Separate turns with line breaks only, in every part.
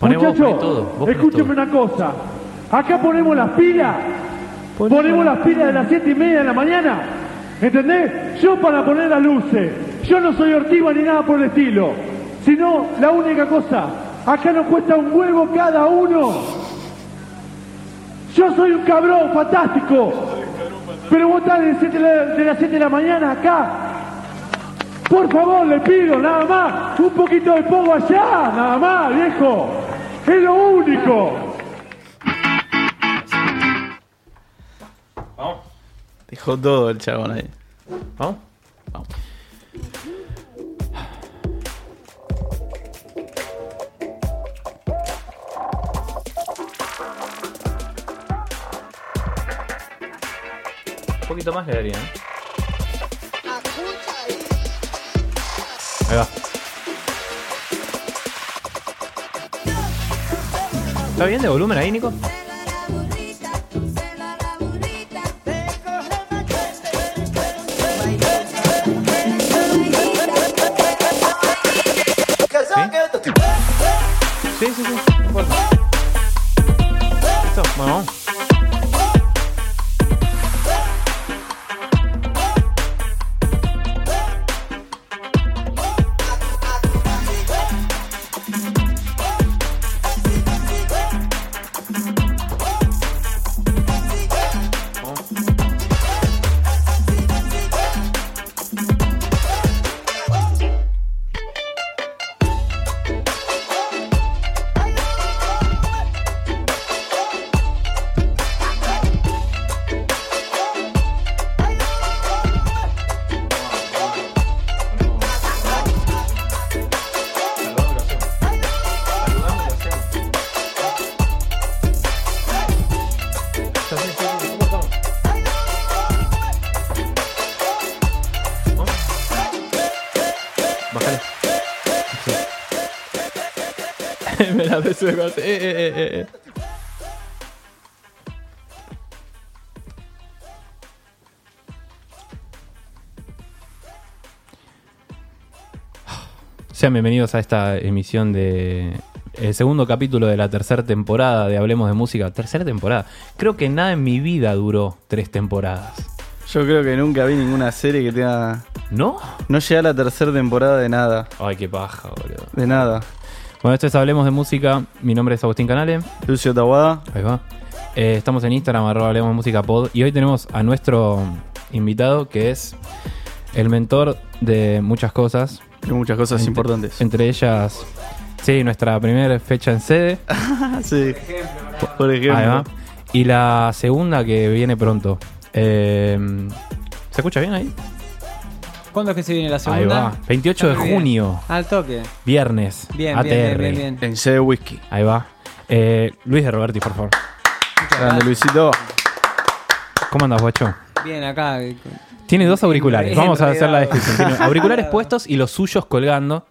Muchachos, escúcheme una cosa. Acá ponemos las pilas. Ponemos las pilas de las siete y media de la mañana. ¿Entendés? Yo para poner las luces. Yo no soy ortiva ni nada por el estilo. Sino, la única cosa. Acá nos cuesta un huevo cada uno. Yo soy un cabrón fantástico. Pero vos estás de las 7 de la mañana acá. Por favor, le pido, nada más. Un poquito de pogo allá, nada más, viejo. Es lo único.
Vamos,
Dejó todo el chabón ahí.
vamos.
Vamos.
Un poquito más le daría, ¿eh? Ahí va. ¿Está bien de volumen ahí, Nico? Me la beso de corte. Eh, eh, eh, eh. Sean bienvenidos a esta emisión de el segundo capítulo de la tercera temporada de Hablemos de Música. Tercera temporada. Creo que nada en mi vida duró tres temporadas.
Yo creo que nunca vi ninguna serie que tenga.
¿No?
No llegué a la tercera temporada de nada.
Ay, qué paja, boludo.
De nada.
Bueno, esto es Hablemos de Música. Mi nombre es Agustín Canale.
Lucio Tawada.
Ahí va. Eh, estamos en Instagram, arroba Hablemos de Música Pod. Y hoy tenemos a nuestro invitado que es el mentor de muchas cosas.
Hay muchas cosas
Entre-
importantes.
Entre ellas, sí, nuestra primera fecha en sede.
Sí. Por ejemplo.
Ahí va. Y la segunda que viene pronto. Eh, ¿Se escucha bien ahí?
¿Cuándo es que se viene la
Ahí
segunda?
va. 28 de
bien.
junio,
Al toque.
viernes.
Bien,
ATR.
bien, bien, bien, bien.
En C de Whisky.
Ahí va. Eh, Luis de Roberti, por favor.
Grande Luisito.
¿Cómo andas, guacho?
Bien, acá. eh,
Tiene dos auriculares. Vamos a hacer la descripción. Tiene auriculares puestos y los suyos colgando.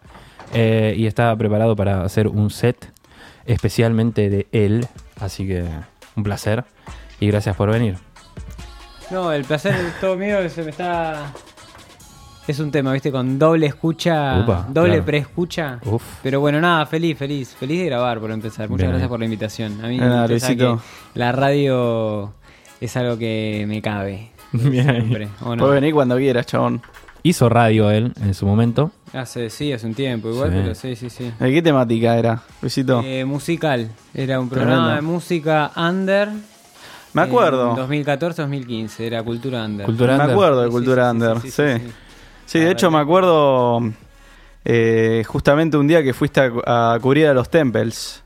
eh, y está preparado para hacer un set especialmente de él. Así que un placer. Y gracias por venir.
No, el placer es todo mío. Se me está. Es un tema, ¿viste? Con doble escucha.
Upa,
doble
claro.
preescucha.
Uf.
Pero bueno, nada, feliz, feliz. Feliz de grabar por empezar. Muchas
Bien
gracias por la invitación. A mí
Luisito.
que la radio es algo que me cabe.
Bien.
Siempre. ¿o no?
Puedes venir cuando quieras, chabón.
Hizo radio él en su momento.
Hace, sí, hace un tiempo igual,
Sí.
pero sí, sí, sí.
¿De qué temática era, Luisito?
Eh, musical. Era un programa
Tremendo.
de música under.
Me acuerdo.
2014-2015, era Cultura Under.
Cultura
me
Under.
acuerdo de
Sí,
Cultura
sí, sí,
Under.
sí,
Sí, de hecho me acuerdo eh, justamente un día que fuiste a, a cubrir a los Temples.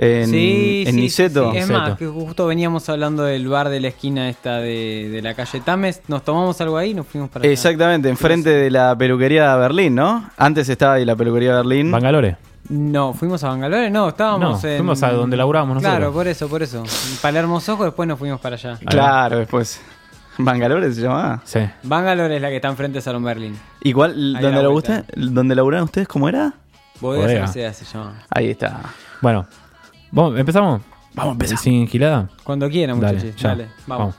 En,
Sí,
en
sí,
Niceto.
sí, sí. Es
Niceto.
más, que justo veníamos hablando del bar de la esquina esta de, de la calle Tames. Nos tomamos algo ahí y nos fuimos para allá.
Exactamente, enfrente de la peluquería Berlín, ¿no? Antes estaba ahí la peluquería Berlín.
Bangalore.
No, fuimos a Bangalore, no, estábamos
No,
en.
fuimos a donde laburábamos nosotros.
Claro, por eso, por eso. En Palermo Sojo, después nos fuimos para allá.
Claro, después. Bangalore se llamaba.
Sí.
Bangalore es la que está enfrente de Salón Berlín. A
¿Dónde,
la
lo
vuelta.
usted, ¿Dónde laburaron ustedes? ¿Cómo era?
Bodega se llama.
Ahí está.
Bueno, ¿vamos, ¿empezamos?
Vamos a empezar.
¿Sin gilada?
Cuando quieran,
Dale,
muchachos.
ya.
Dale, vamos.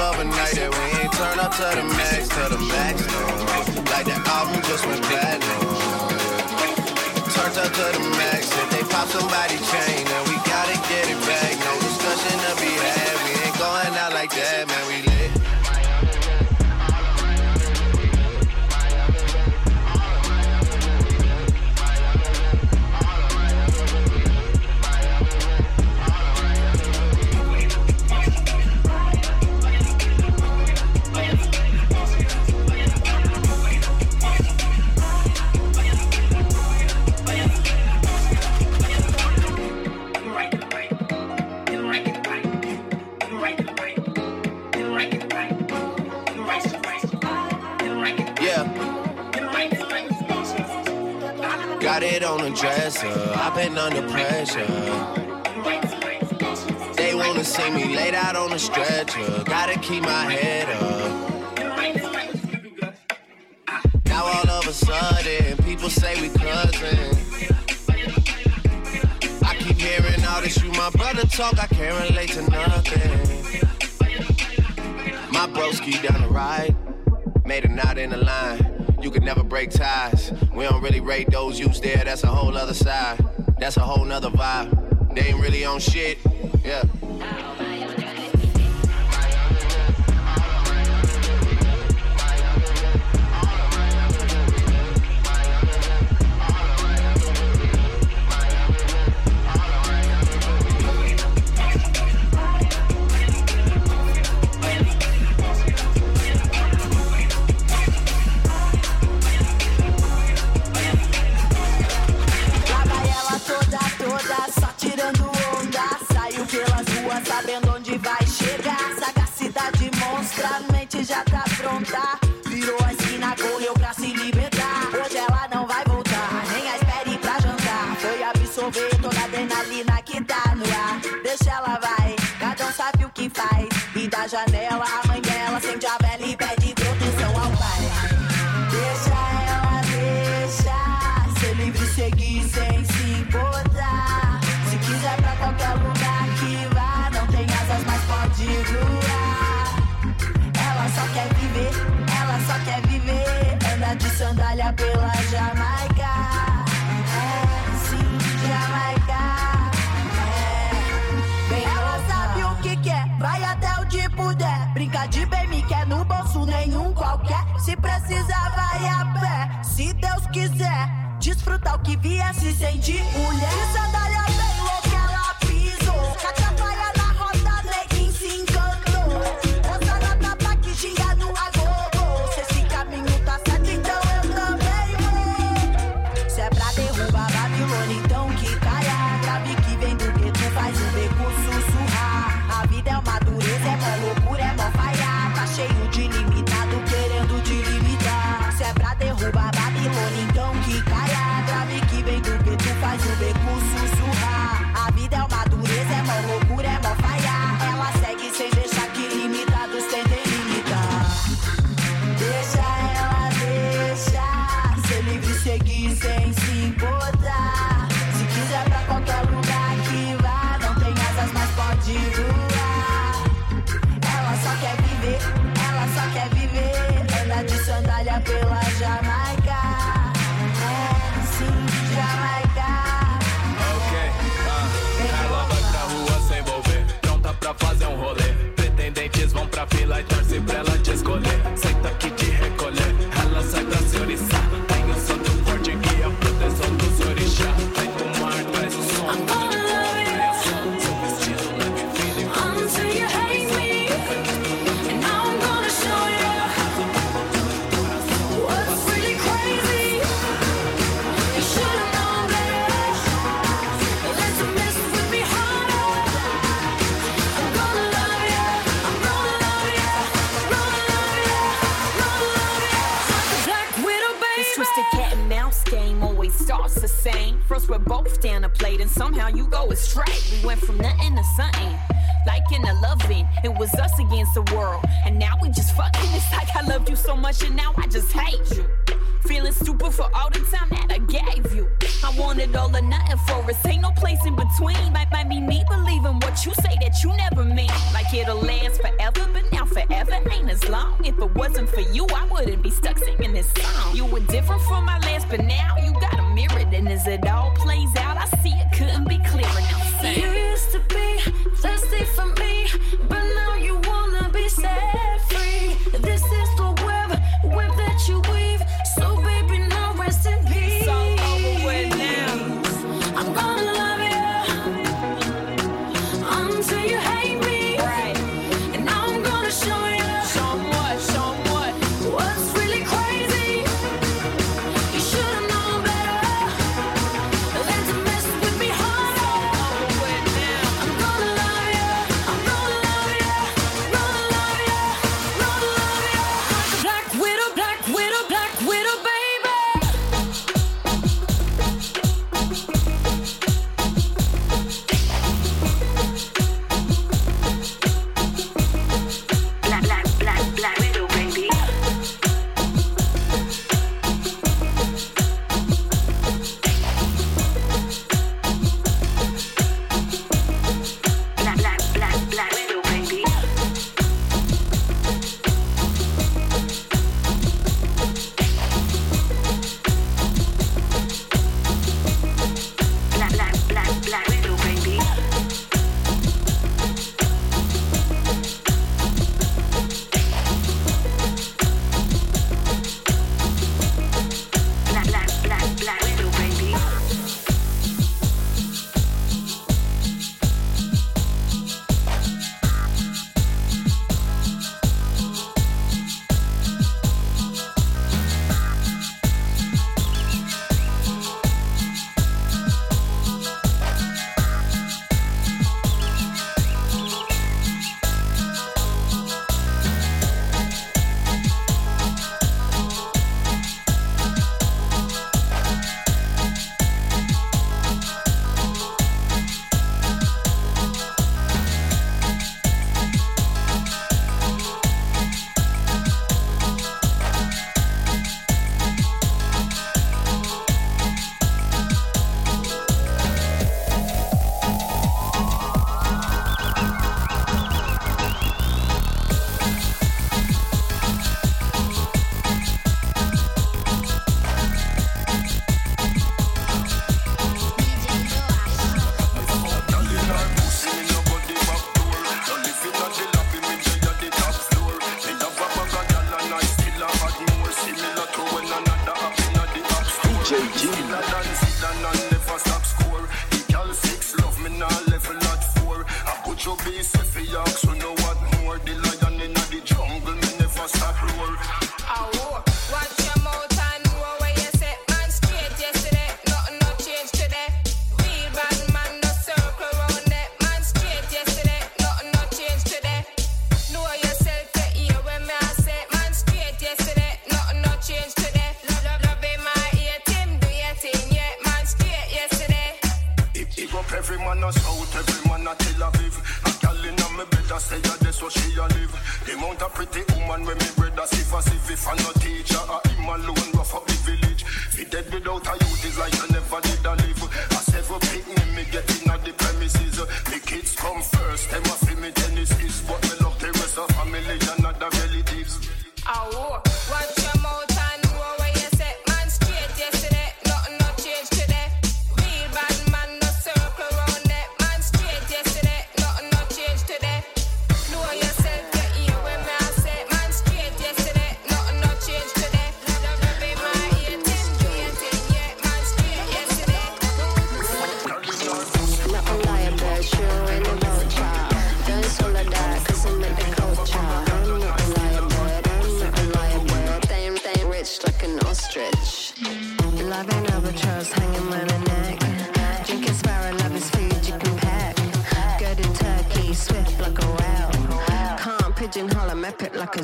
cover night. been under pressure. They wanna see me laid out on a stretcher. Gotta keep my head up. Now all of a sudden, people say we cousins. I keep hearing all this, you my brother talk. I can't relate to nothing. My broski down the ride, made a knot in the line. You can never break ties. We don't really rate those used there, that's a whole other side. That's a whole nother vibe. They ain't really on shit.
De sandália pela Jamaica. É, sim, Jamaica. É. Ela sabe o que quer, é, vai até onde puder. Brinca de bem me quer no bolso, nenhum qualquer. Se precisar, vai a pé. Se Deus quiser, desfrutar o que vier, se sentir mulher. De sandália pela
against the world. And now we just fucking. It's like I loved you so much, and now I just hate you. Feeling stupid for all the time that I gave you. I wanted all or nothing for us. Ain't no place in between. Might, might be me believing what you say that you never mean. Like it'll last forever, but now forever ain't as long. If it wasn't for you, I wouldn't be stuck singing this song. You were different from my last, but now you got a mirror. And as it all plays out, I see it couldn't be clearer. Now sing.
You used to be thirsty for me, but now you wanna set free. This is the web, web that you.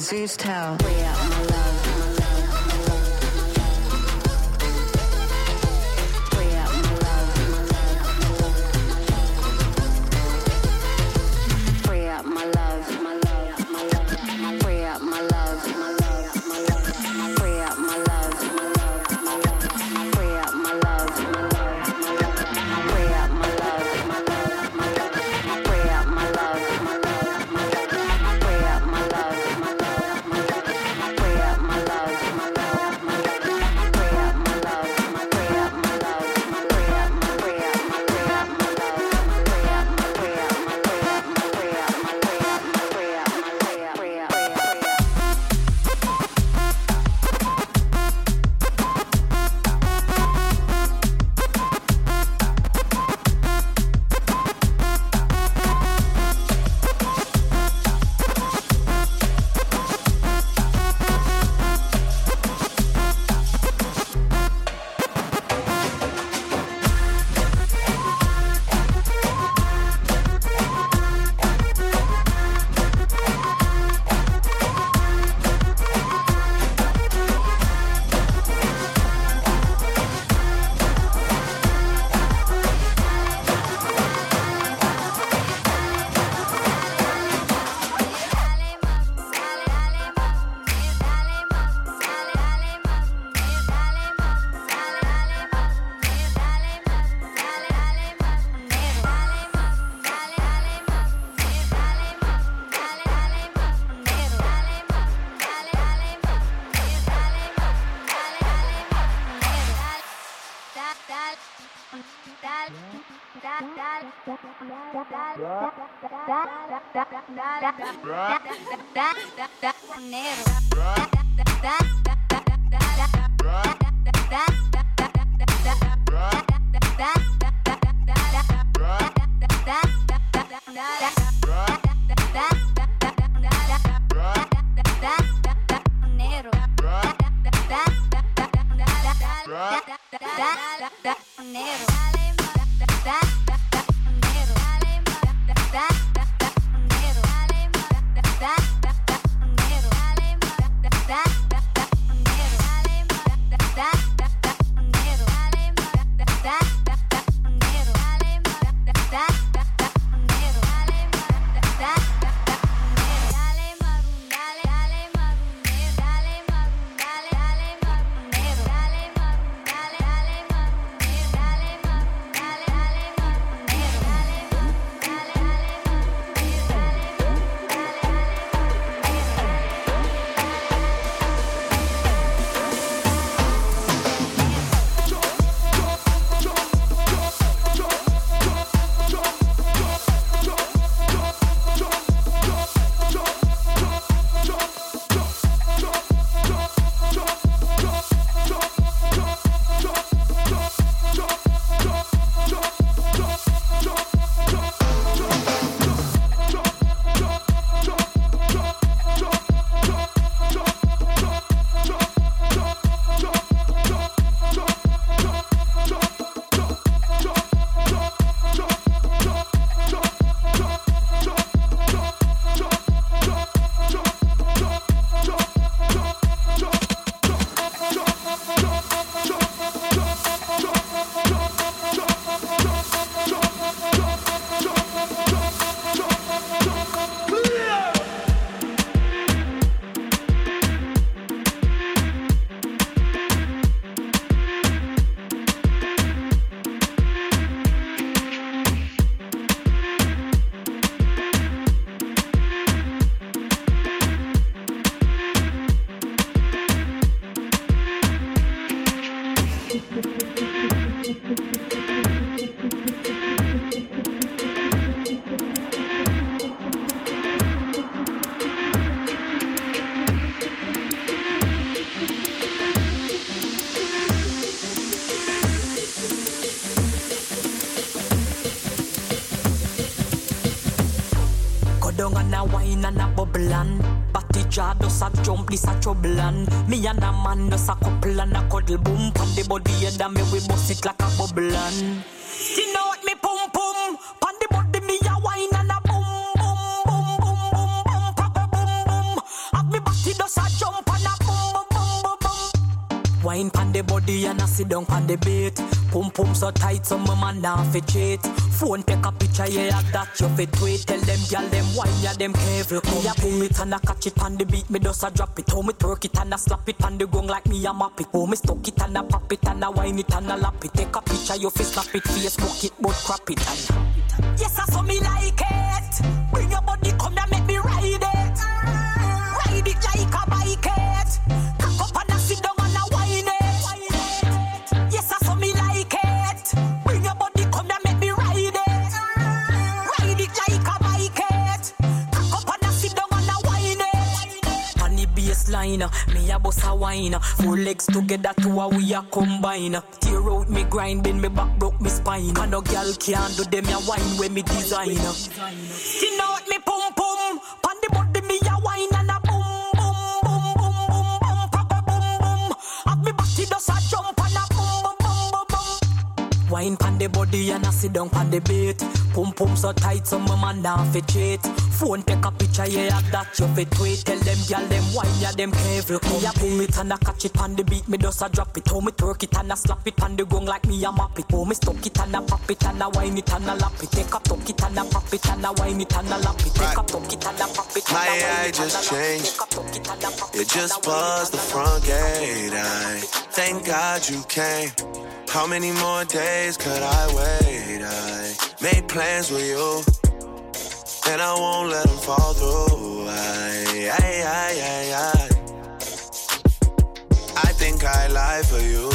Zeus
Tower. Negro. This a trouble and Me and a man does a couple and a cuddle boom Pan the body and me we bust it like a bubble and You know what me pum pum Pan the body me a wine and a boom boom boom boom boom boom Papa boom boom. Have me body does a jump and a boom boom boom boom. Boom Wine pan the body and a sit down pan the bait Pum pum so tight so my man now fi cheat. Phone take a picture yeah that you fit tweet. Tell them gyal them wine yeah them careful. Oh, me a pull it and a catch it on the beat. Me does a drop it. How me twerk it and a slap it on the gong like me a map it. How me stuck it and a pop it and a wine it and a lap it. Take a picture you fi snap it. Facebook it but crap it. And Yes I saw me like me a bust a wine. Four legs together, two a we a combine. Tear out me grind, bend me back, broke me spine. And no girl can't do them a wine when me design. You know what me Wine pan the body and I sit down pan the beat. Pum pum so tight, so my man now fi cheat. Phone take a picture, yeah, that you fi tweet. Tell them gyal them wine, yeah, them careful. Me a pull it and I catch it on the beat. Me does a drop it. How me twerk it and I slap it on the gong like me a map it. How me stuck it and I pop it and I wine it and I lap it. Take a tuck it and I pop it and I wine it and I lap it. Take a tuck it and I pop it and
My
I and I
just changed.
Take a tuck it and I pop
It just buzzed the front gate. I thank God you came. How many more days could I wait? I made plans with you, and I won't let them fall through. I, I, I, I, I. I think I lie for you.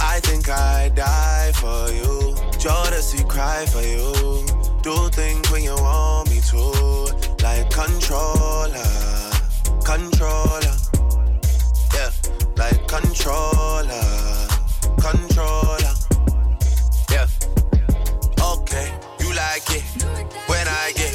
I think I die for you. Jodeci cry for you. Do things when you want me to. Like controller, controller. Yeah, like controller, controller. Yeah. Okay, you like it when I get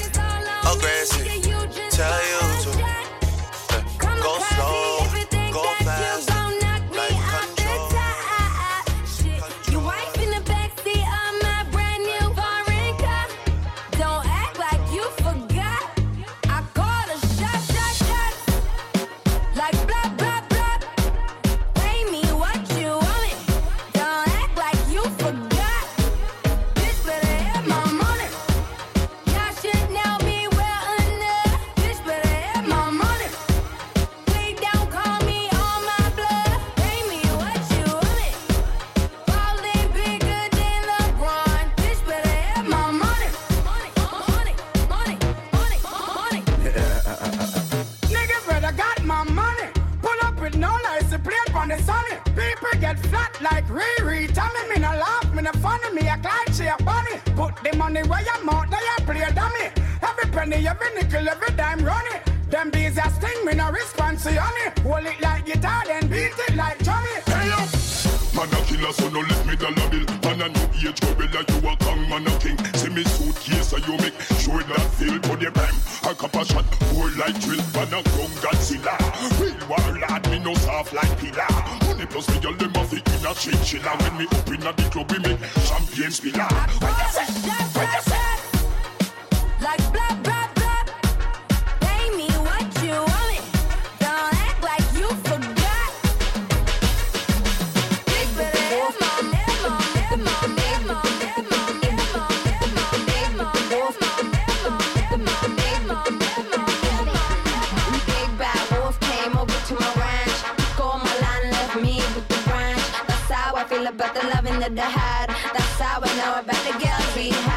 soft like pillar. Money plus me girl, them a fi in a chinchilla. When me up in a the club, we make champagne spiller. What you say? What you say?
Like blah, blah,
that I had. That's how I know about the girls we had.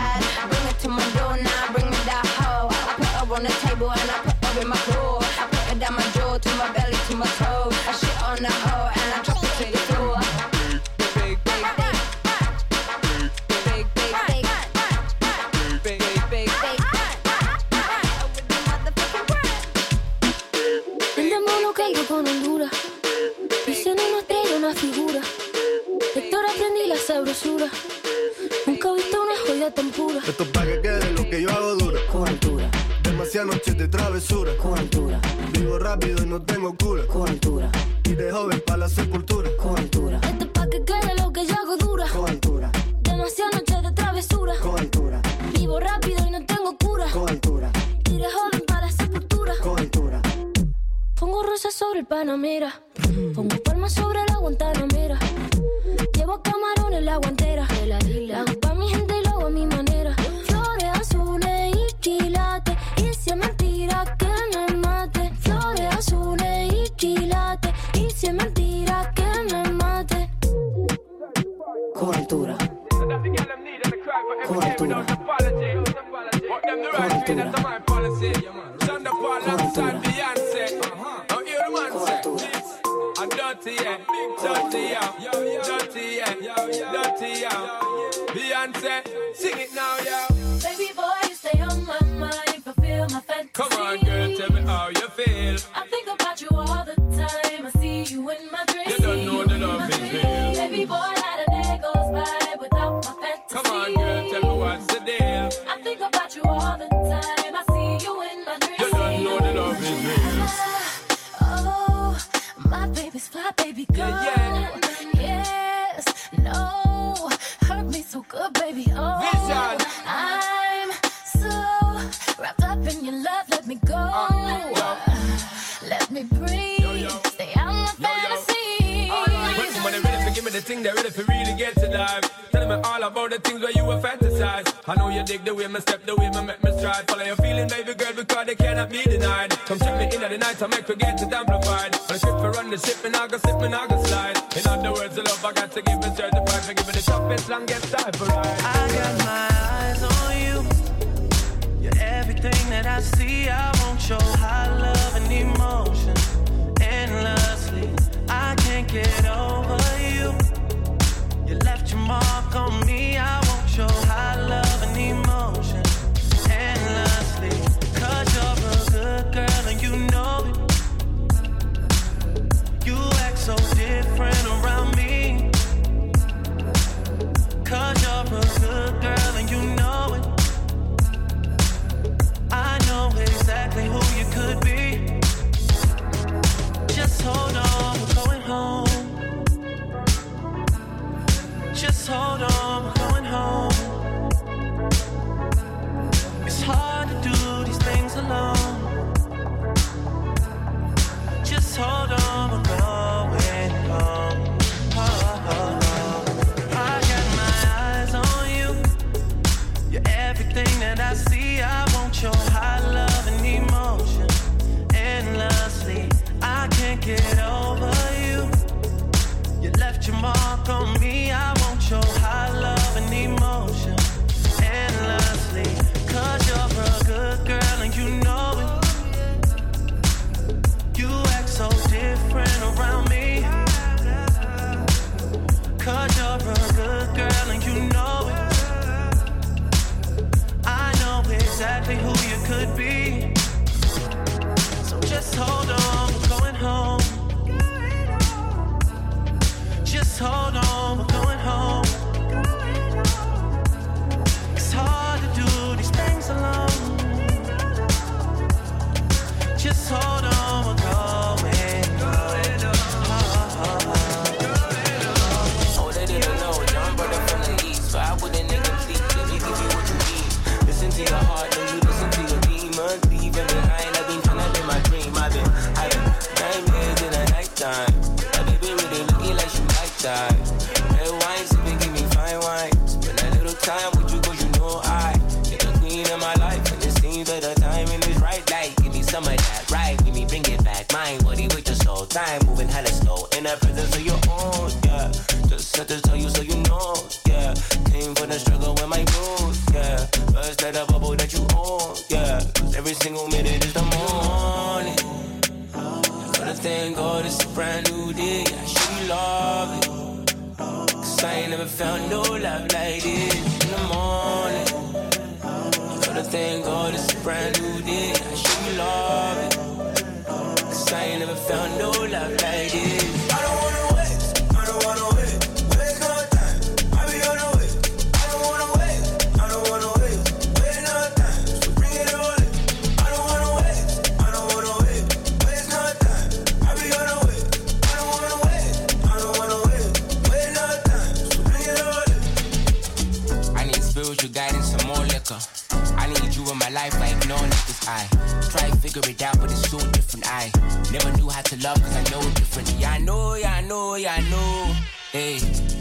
Esto es para que quede lo que yo hago dura.
Con altura.
Demasiadas noches de travesura.
Con altura.
Vivo rápido y no tengo cura.
Con altura.
Y de joven para la sepultura.
Con altura. Esto es pa' que quede lo que yo hago dura.
Con altura.
Demasiadas noches de travesura.
Con altura.
Vivo rápido y no tengo cura.
Con altura.
Y de joven para la sepultura.
Con altura.
Pongo rosas sobre el Panamera. Pongo palmas sobre la Guantanamera. Llevo camarones la guantera. La pa' mi gente y lo hago a mi manera. Flores azules y quilates. Y si es mentira que me mate. Flores azules y quilates. Y si es mentira que me mate.
Con altura. Con altura.
Dirty, yeah, dirty, yeah, dirty, yeah, dirty, yeah. Beyonce, sing it now, yeah.
Baby boy, you stay on my mind. Fulfill my fantasy.
Come on,
I
know
you
dig the way me step, the way me make me stride. Follow your feeling, baby girl, because they cannot be denied. Come check me in at the night, I make we get it amplified. On the ship for run the ship, and I go slip, and I go slide. In other words, the love I got to give it certified. For give me the toughest, longest time for ride.
I got my eyes on you. You're everything that I see. I want your high love and emotion endlessly. I can't get over you. You left your mark Just to
tell you so you know, yeah. Came for the struggle with my blues, yeah. First that a bubble that you own, yeah. Every single minute is the morning. Gotta thank God it's a brand new day, yeah. She love it. Cause I ain't never found no love like this. In the morning. Gotta thank God it's a brand new day, yeah. She love it. Cause I ain't never found no love like this. figure it out, but it's so different. I never knew how to love, cause I know differently. I know, yeah, I know, yeah, I know. Hey,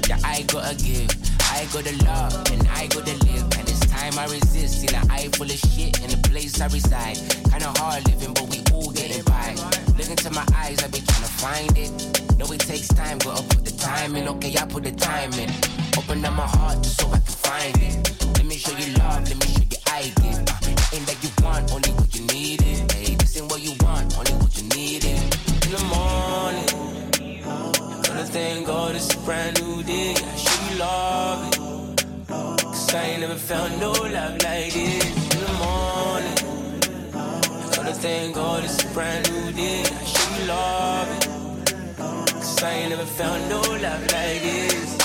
yeah, I gotta give. I gotta love, and I gotta live. And it's time I resist. In an eye full of shit, in the place I reside. Kinda hard living, but we all getting by. Look into my eyes, I be trying to find it. Know it takes time, gotta put the time in. Okay, I put the time in. Open up my heart just so I can find it. Let me show you love, let me show you I give. Ain't that you want, only what you need is. Hey, this ain't what you want, only what you need is. In the morning, gonna thank God it's a brand new day. I show you love it. Cause I ain't never found no love like this. In the morning, gonna thank God it's a brand new day. I show you love it. Cause I ain't never found no love like this.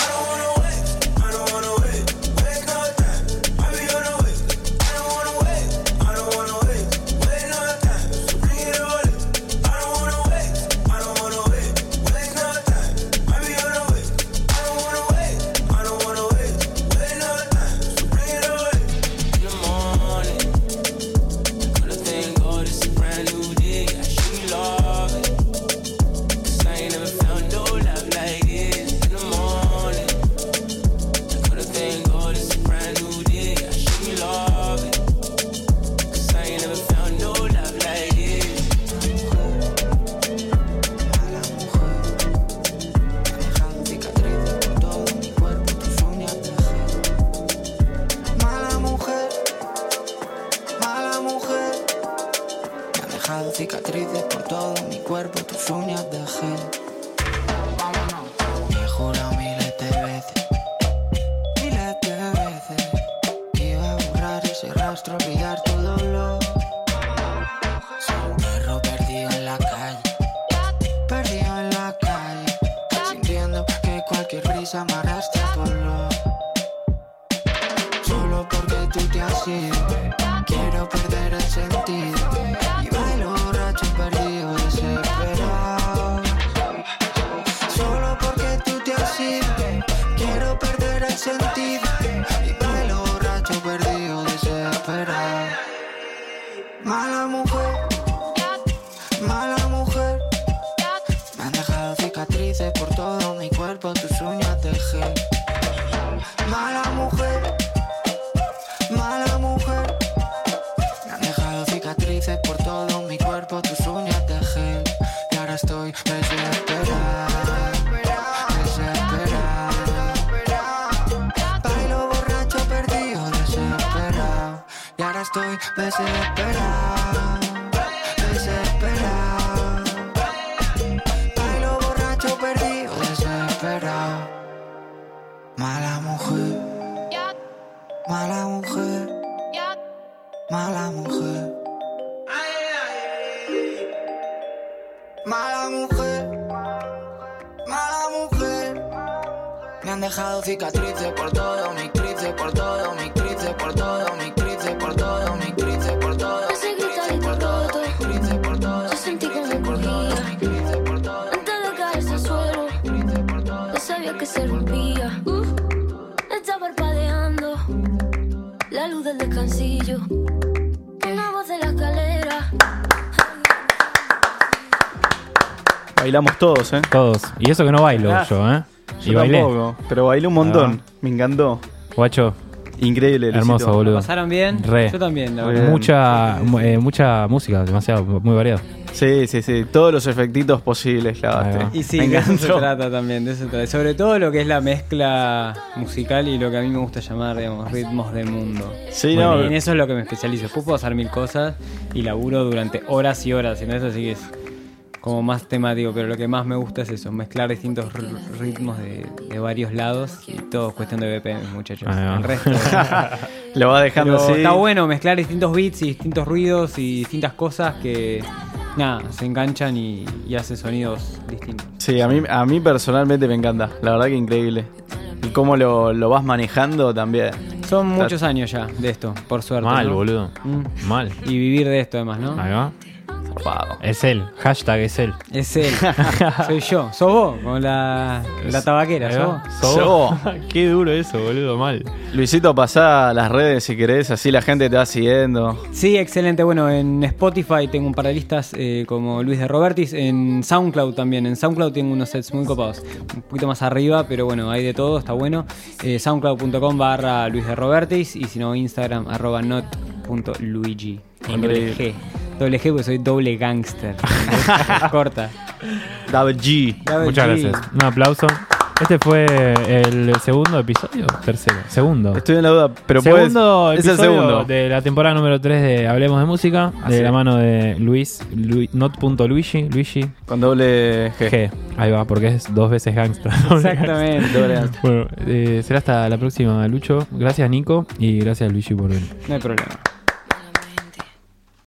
Luz del descansillo. Una voz de la escalera.
Bailamos todos, ¿eh?
Todos. Y eso que no bailo
Ah.
yo, ¿eh?
Yo
y bailé.
tampoco, pero bailé un montón. Me encantó.
Guacho.
Increíble,
Hermoso, boludo.
¿Pasaron bien?
Re.
Yo también, la verdad.
bien.
Mucha, mu- eh, mucha música, demasiado, muy variado.
Sí, sí, sí. Todos los efectitos posibles clavaste.
Y sí,
Me
de eso se trata también, de eso se trata. Sobre todo lo que es la mezcla musical y lo que a mí me gusta llamar, digamos, ritmos del mundo.
Sí,
Bueno,
no,
y en eso es lo que me especializo. Después puedo hacer mil cosas y laburo durante horas y horas en eso, así que es como más temático, pero lo que más me gusta es eso, mezclar distintos ritmos de, de varios lados y todo es cuestión de BPM, muchachos. El resto...
Lo va dejando
Pero
así.
Está bueno mezclar distintos beats y distintos ruidos y distintas cosas que, nada, se enganchan y, y hacen sonidos distintos.
Sí, a mí, a mí personalmente me encanta. La verdad que increíble. Y cómo lo, lo vas manejando también.
Son muchos años ya de esto, por suerte.
Mal,
¿no?
boludo.
Mm.
Mal.
Y vivir de esto además, ¿no?
Ahí va. Es él. Hashtag es él.
Es él. Soy yo. Sos vos, con la, la tabaquera. ¿Sos vos?
Sos vos. Qué duro eso, boludo. Mal.
Luisito, pasá las redes si querés, así la gente te va siguiendo.
Sí, excelente. Bueno, en Spotify tengo un par de listas eh, como Luis de Robertis. En SoundCloud también. En SoundCloud tengo unos sets muy copados. Un poquito más arriba, pero bueno, hay de todo, está bueno. Eh, Soundcloud.com barra Luis de Robertis. Y si no, Instagram arroba not.luigi. Con doble. G. Doble G porque soy doble gangster. Corta.
Double G.
Double
Muchas
G.
gracias. Un aplauso. Este fue el segundo episodio. Tercero. Segundo.
Estoy en la duda, pero
segundo
puedes- es el
episodio
segundo.
de la temporada número 3 de Hablemos de Música.
Así
de la mano de Luis. Lu- not.luigi. Luigi.
Con doble G.
G. Ahí va, porque es dos veces gangsta.
Exactamente.
Doble.
Bueno, eh, será hasta la próxima, Lucho. Gracias, Nico. Y gracias, Luigi, por venir.
No hay problema.